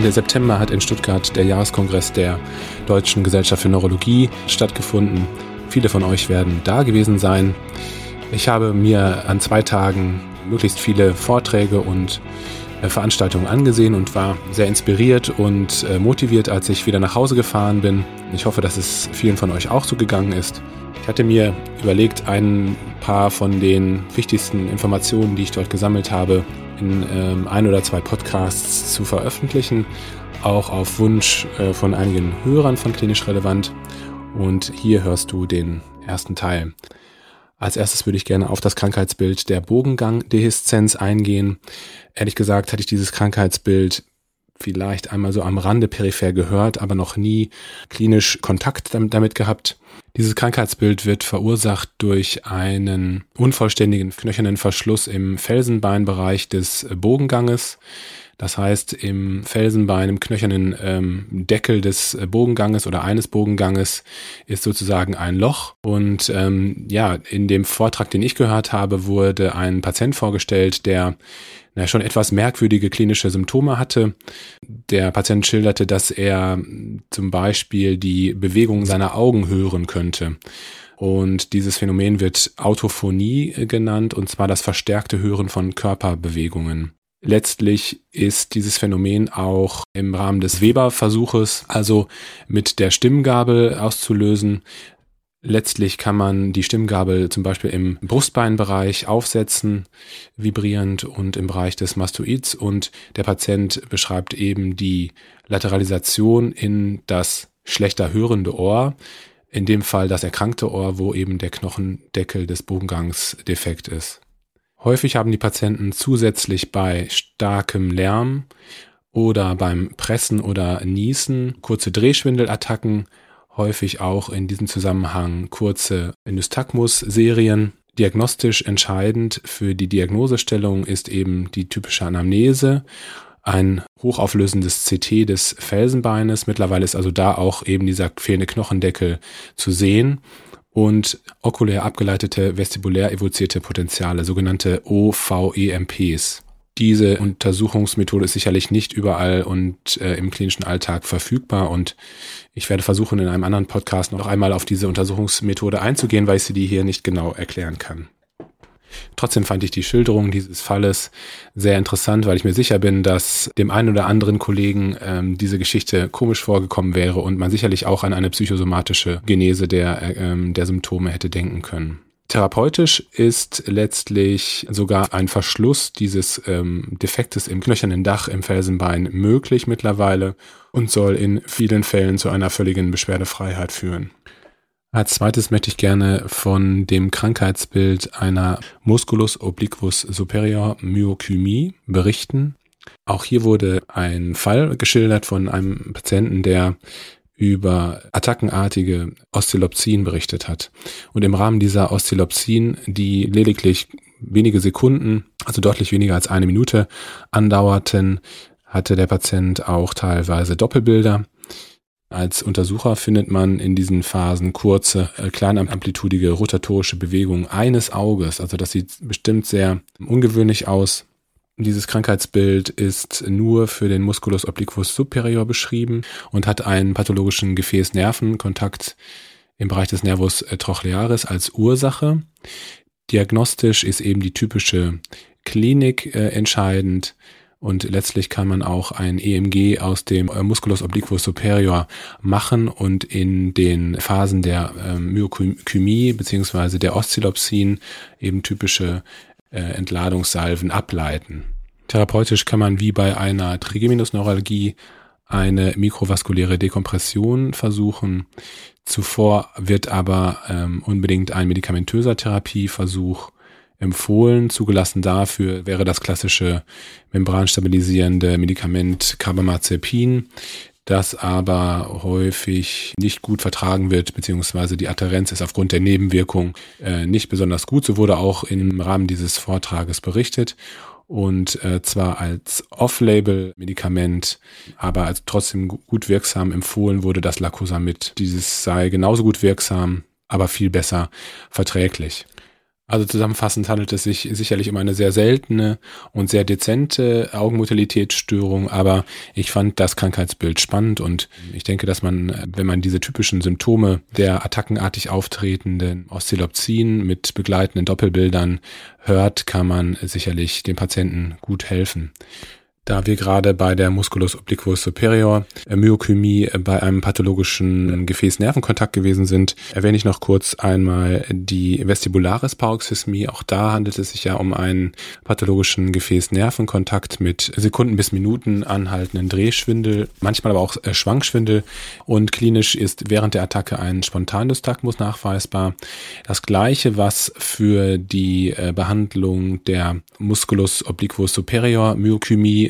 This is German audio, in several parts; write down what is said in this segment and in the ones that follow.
Ende September hat in Stuttgart der Jahreskongress der Deutschen Gesellschaft für Neurologie stattgefunden. Viele von euch werden da gewesen sein. Ich habe mir an zwei Tagen möglichst viele Vorträge und äh, Veranstaltungen angesehen und war sehr inspiriert und äh, motiviert, als ich wieder nach Hause gefahren bin. Ich hoffe, dass es vielen von euch auch so gegangen ist. Ich hatte mir überlegt, ein paar von den wichtigsten Informationen, die ich dort gesammelt habe, in ähm, ein oder zwei Podcasts zu veröffentlichen, auch auf Wunsch äh, von einigen Hörern von Klinisch Relevant. Und hier hörst du den ersten Teil. Als erstes würde ich gerne auf das Krankheitsbild der Bogengang-Dehiszenz eingehen. Ehrlich gesagt hatte ich dieses Krankheitsbild vielleicht einmal so am Rande peripher gehört, aber noch nie klinisch Kontakt damit gehabt. Dieses Krankheitsbild wird verursacht durch einen unvollständigen knöchernen Verschluss im Felsenbeinbereich des Bogenganges. Das heißt, im Felsenbein, im knöchernen ähm, Deckel des Bogenganges oder eines Bogenganges ist sozusagen ein Loch. Und ähm, ja, in dem Vortrag, den ich gehört habe, wurde ein Patient vorgestellt, der na, schon etwas merkwürdige klinische Symptome hatte. Der Patient schilderte, dass er zum Beispiel die Bewegung seiner Augen hören könnte. Und dieses Phänomen wird Autophonie genannt, und zwar das verstärkte Hören von Körperbewegungen. Letztlich ist dieses Phänomen auch im Rahmen des Weber-Versuches, also mit der Stimmgabel auszulösen, Letztlich kann man die Stimmgabel zum Beispiel im Brustbeinbereich aufsetzen, vibrierend und im Bereich des Mastoids und der Patient beschreibt eben die Lateralisation in das schlechter hörende Ohr, in dem Fall das erkrankte Ohr, wo eben der Knochendeckel des Bogengangs defekt ist. Häufig haben die Patienten zusätzlich bei starkem Lärm oder beim Pressen oder Niesen kurze Drehschwindelattacken häufig auch in diesem Zusammenhang kurze Nystagmus-Serien. Diagnostisch entscheidend für die Diagnosestellung ist eben die typische Anamnese, ein hochauflösendes CT des Felsenbeines. Mittlerweile ist also da auch eben dieser fehlende Knochendeckel zu sehen und okulär abgeleitete vestibulär evozierte Potenziale, sogenannte OVEMPs diese Untersuchungsmethode ist sicherlich nicht überall und äh, im klinischen Alltag verfügbar und ich werde versuchen, in einem anderen Podcast noch einmal auf diese Untersuchungsmethode einzugehen, weil ich sie die hier nicht genau erklären kann. Trotzdem fand ich die Schilderung dieses Falles sehr interessant, weil ich mir sicher bin, dass dem einen oder anderen Kollegen ähm, diese Geschichte komisch vorgekommen wäre und man sicherlich auch an eine psychosomatische Genese der, äh, ähm, der Symptome hätte denken können. Therapeutisch ist letztlich sogar ein Verschluss dieses ähm, Defektes im knöchernen Dach im Felsenbein möglich mittlerweile und soll in vielen Fällen zu einer völligen Beschwerdefreiheit führen. Als zweites möchte ich gerne von dem Krankheitsbild einer Musculus obliquus superior Myokymie berichten. Auch hier wurde ein Fall geschildert von einem Patienten, der über attackenartige Oszillopsien berichtet hat. Und im Rahmen dieser Oszillopsien, die lediglich wenige Sekunden, also deutlich weniger als eine Minute andauerten, hatte der Patient auch teilweise Doppelbilder. Als Untersucher findet man in diesen Phasen kurze, äh, kleinamplitudige rotatorische Bewegungen eines Auges. Also das sieht bestimmt sehr ungewöhnlich aus. Dieses Krankheitsbild ist nur für den Musculus obliquus superior beschrieben und hat einen pathologischen Gefäß-Nerven-Kontakt im Bereich des Nervus trochlearis als Ursache. Diagnostisch ist eben die typische Klinik äh, entscheidend und letztlich kann man auch ein EMG aus dem äh, Musculus obliquus superior machen und in den Phasen der äh, Myokymie beziehungsweise der Oszillopsien eben typische äh, Entladungssalven ableiten. Therapeutisch kann man wie bei einer Trigeminusneuralgie eine mikrovaskuläre Dekompression versuchen. Zuvor wird aber ähm, unbedingt ein medikamentöser Therapieversuch empfohlen. Zugelassen dafür wäre das klassische membranstabilisierende Medikament Carbamazepin, das aber häufig nicht gut vertragen wird, beziehungsweise die Adherenz ist aufgrund der Nebenwirkung äh, nicht besonders gut. So wurde auch im Rahmen dieses Vortrages berichtet und äh, zwar als Off-Label-Medikament, aber als trotzdem gut wirksam empfohlen wurde das Lacosamid. Dieses sei genauso gut wirksam, aber viel besser verträglich. Also zusammenfassend handelt es sich sicherlich um eine sehr seltene und sehr dezente Augenmotilitätsstörung, aber ich fand das Krankheitsbild spannend und ich denke, dass man, wenn man diese typischen Symptome der attackenartig auftretenden Oszillopsien mit begleitenden Doppelbildern hört, kann man sicherlich dem Patienten gut helfen. Da wir gerade bei der Musculus obliquus superior äh, Myokämie äh, bei einem pathologischen Gefäß-Nervenkontakt gewesen sind, erwähne ich noch kurz einmal die Vestibularis Paroxysmie. Auch da handelt es sich ja um einen pathologischen Gefäß-Nervenkontakt mit Sekunden bis Minuten anhaltenden Drehschwindel, manchmal aber auch äh, Schwankschwindel und klinisch ist während der Attacke ein Spontandystagmus nachweisbar. Das gleiche, was für die Behandlung der Musculus obliquus superior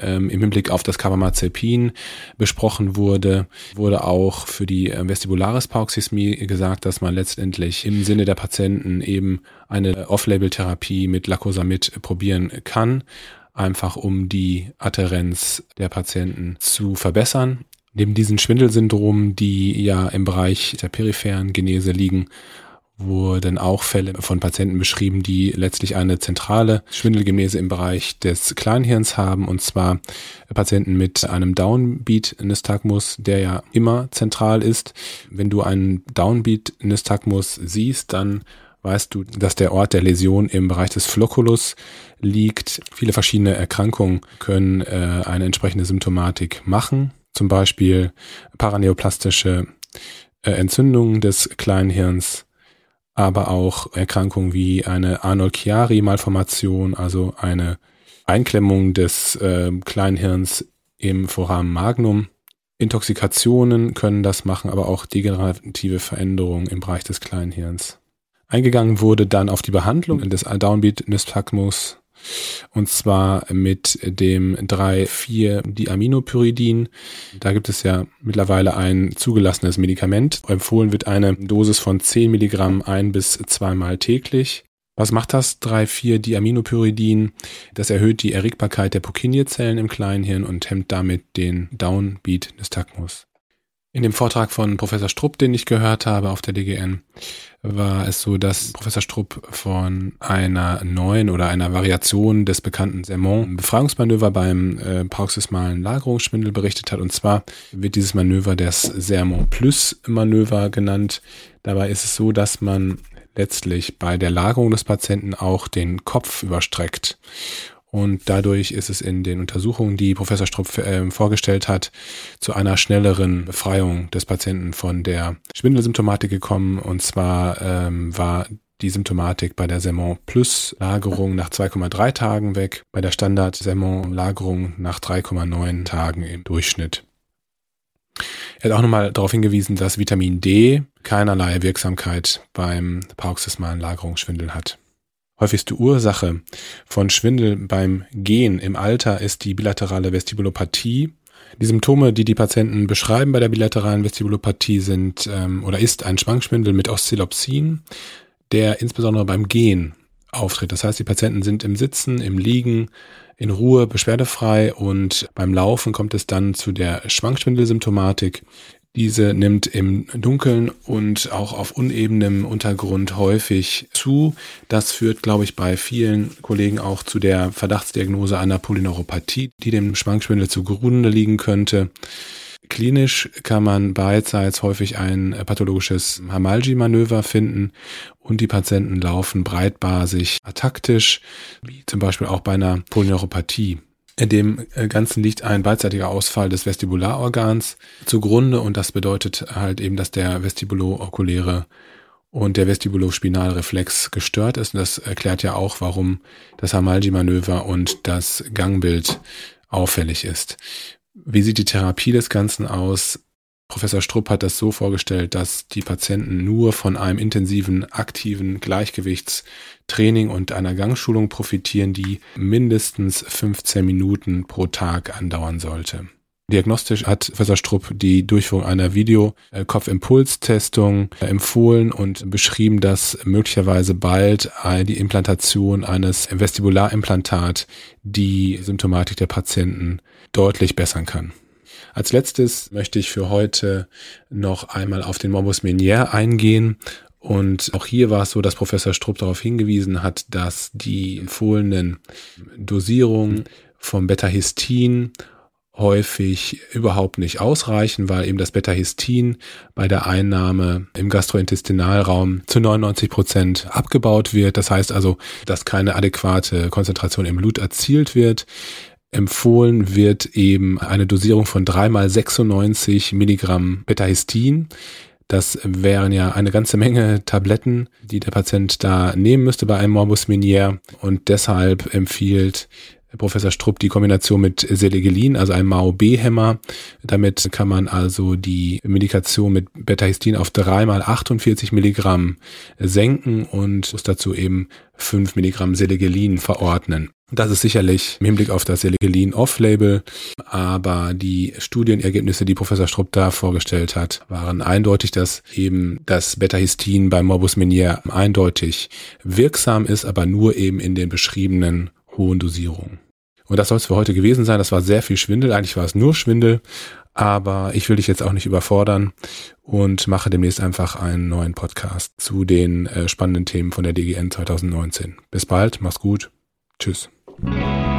Ähm, im Hinblick auf das Carbamazepin besprochen wurde, wurde auch für die äh, Vestibularis Paroxysmie gesagt, dass man letztendlich im Sinne der Patienten eben eine Off-Label-Therapie mit Lacosamid probieren kann, einfach um die Adherenz der Patienten zu verbessern. Neben diesen Schwindelsyndromen, die ja im Bereich der peripheren Genese liegen, wurden auch Fälle von Patienten beschrieben, die letztlich eine zentrale Schwindelgenese im Bereich des Kleinhirns haben, und zwar Patienten mit einem Downbeat-Nystagmus, der ja immer zentral ist. Wenn du einen Downbeat-Nystagmus siehst, dann weißt du, dass der Ort der Läsion im Bereich des Flocculus liegt. Viele verschiedene Erkrankungen können äh, eine entsprechende Symptomatik machen, zum Beispiel paraneoplastische äh, Entzündungen des Kleinhirns, aber auch Erkrankungen wie eine Arnold-Chiari-Malformation, also eine Einklemmung des äh, Kleinhirns im Foramen Magnum. Intoxikationen können das machen, aber auch degenerative Veränderungen im Bereich des Kleinhirns. Eingegangen wurde dann auf die Behandlung des Downbeat-Nystagmus und zwar mit dem 3,4-Diaminopyridin. Da gibt es ja mittlerweile ein zugelassenes Medikament. Empfohlen wird eine Dosis von 10 Milligramm ein bis zweimal täglich. Was macht das 3,4-Diaminopyridin? Das erhöht die Erregbarkeit der Purkinje-Zellen im Kleinhirn und hemmt damit den Downbeat-Nystagmus. In dem Vortrag von Professor Strupp, den ich gehört habe auf der DGN, war es so, dass Professor Strupp von einer neuen oder einer Variation des bekannten Sermon-Befragungsmanöver beim äh, paroxysmalen Lagerungsschwindel berichtet hat. Und zwar wird dieses Manöver das Sermon Plus Manöver genannt. Dabei ist es so, dass man letztlich bei der Lagerung des Patienten auch den Kopf überstreckt. Und dadurch ist es in den Untersuchungen, die Professor Strupp äh, vorgestellt hat, zu einer schnelleren Befreiung des Patienten von der Schwindelsymptomatik gekommen. Und zwar ähm, war die Symptomatik bei der Sermon Plus Lagerung nach 2,3 Tagen weg, bei der Standard Sermon Lagerung nach 3,9 Tagen im Durchschnitt. Er hat auch nochmal darauf hingewiesen, dass Vitamin D keinerlei Wirksamkeit beim paroxysmalen Lagerungsschwindel hat. Häufigste Ursache von Schwindel beim Gehen im Alter ist die bilaterale Vestibulopathie. Die Symptome, die die Patienten beschreiben bei der bilateralen Vestibulopathie sind ähm, oder ist ein Schwankschwindel mit Oszillopsin, der insbesondere beim Gehen auftritt. Das heißt, die Patienten sind im Sitzen, im Liegen, in Ruhe, beschwerdefrei und beim Laufen kommt es dann zu der Schwankschwindelsymptomatik. Diese nimmt im Dunkeln und auch auf unebenem Untergrund häufig zu. Das führt, glaube ich, bei vielen Kollegen auch zu der Verdachtsdiagnose einer Polyneuropathie, die dem Schwankschwindel zugrunde liegen könnte. Klinisch kann man beidseits häufig ein pathologisches Hamalji-Manöver finden und die Patienten laufen breitbasig ataktisch, wie zum Beispiel auch bei einer Polyneuropathie. In dem äh, Ganzen liegt ein beidseitiger Ausfall des Vestibularorgans zugrunde und das bedeutet halt eben, dass der vestibulookuläre und der Vestibulospinalreflex gestört ist. Und das erklärt ja auch, warum das Hamalji-Manöver und das Gangbild auffällig ist. Wie sieht die Therapie des Ganzen aus? Professor Strupp hat das so vorgestellt, dass die Patienten nur von einem intensiven, aktiven Gleichgewichtstraining und einer Gangschulung profitieren, die mindestens 15 Minuten pro Tag andauern sollte. Diagnostisch hat Professor Strupp die Durchführung einer Video-Kopfimpulstestung empfohlen und beschrieben, dass möglicherweise bald die Implantation eines Vestibularimplantat die Symptomatik der Patienten deutlich bessern kann. Als letztes möchte ich für heute noch einmal auf den Morbus Meniere eingehen Und auch hier war es so, dass Professor Strupp darauf hingewiesen hat, dass die empfohlenen Dosierungen vom Beta-Histin häufig überhaupt nicht ausreichen, weil eben das Beta-Histin bei der Einnahme im Gastrointestinalraum zu 99 Prozent abgebaut wird. Das heißt also, dass keine adäquate Konzentration im Blut erzielt wird. Empfohlen wird eben eine Dosierung von dreimal 96 Milligramm Beta-Histin. Das wären ja eine ganze Menge Tabletten, die der Patient da nehmen müsste bei einem Morbus Minier und deshalb empfiehlt Professor Strupp die Kombination mit Selegelin, also einem MAO-B-Hämmer. Damit kann man also die Medikation mit Betahistin auf dreimal 48 Milligramm senken und muss dazu eben 5 Milligramm Selegelin verordnen. Das ist sicherlich im Hinblick auf das Selegelin off-label, aber die Studienergebnisse, die Professor Strupp da vorgestellt hat, waren eindeutig, dass eben das Betahistin beim Morbus Menier eindeutig wirksam ist, aber nur eben in den beschriebenen hohen Dosierungen. Und das soll es für heute gewesen sein. Das war sehr viel Schwindel. Eigentlich war es nur Schwindel. Aber ich will dich jetzt auch nicht überfordern und mache demnächst einfach einen neuen Podcast zu den äh, spannenden Themen von der DGN 2019. Bis bald, mach's gut. Tschüss. Yeah.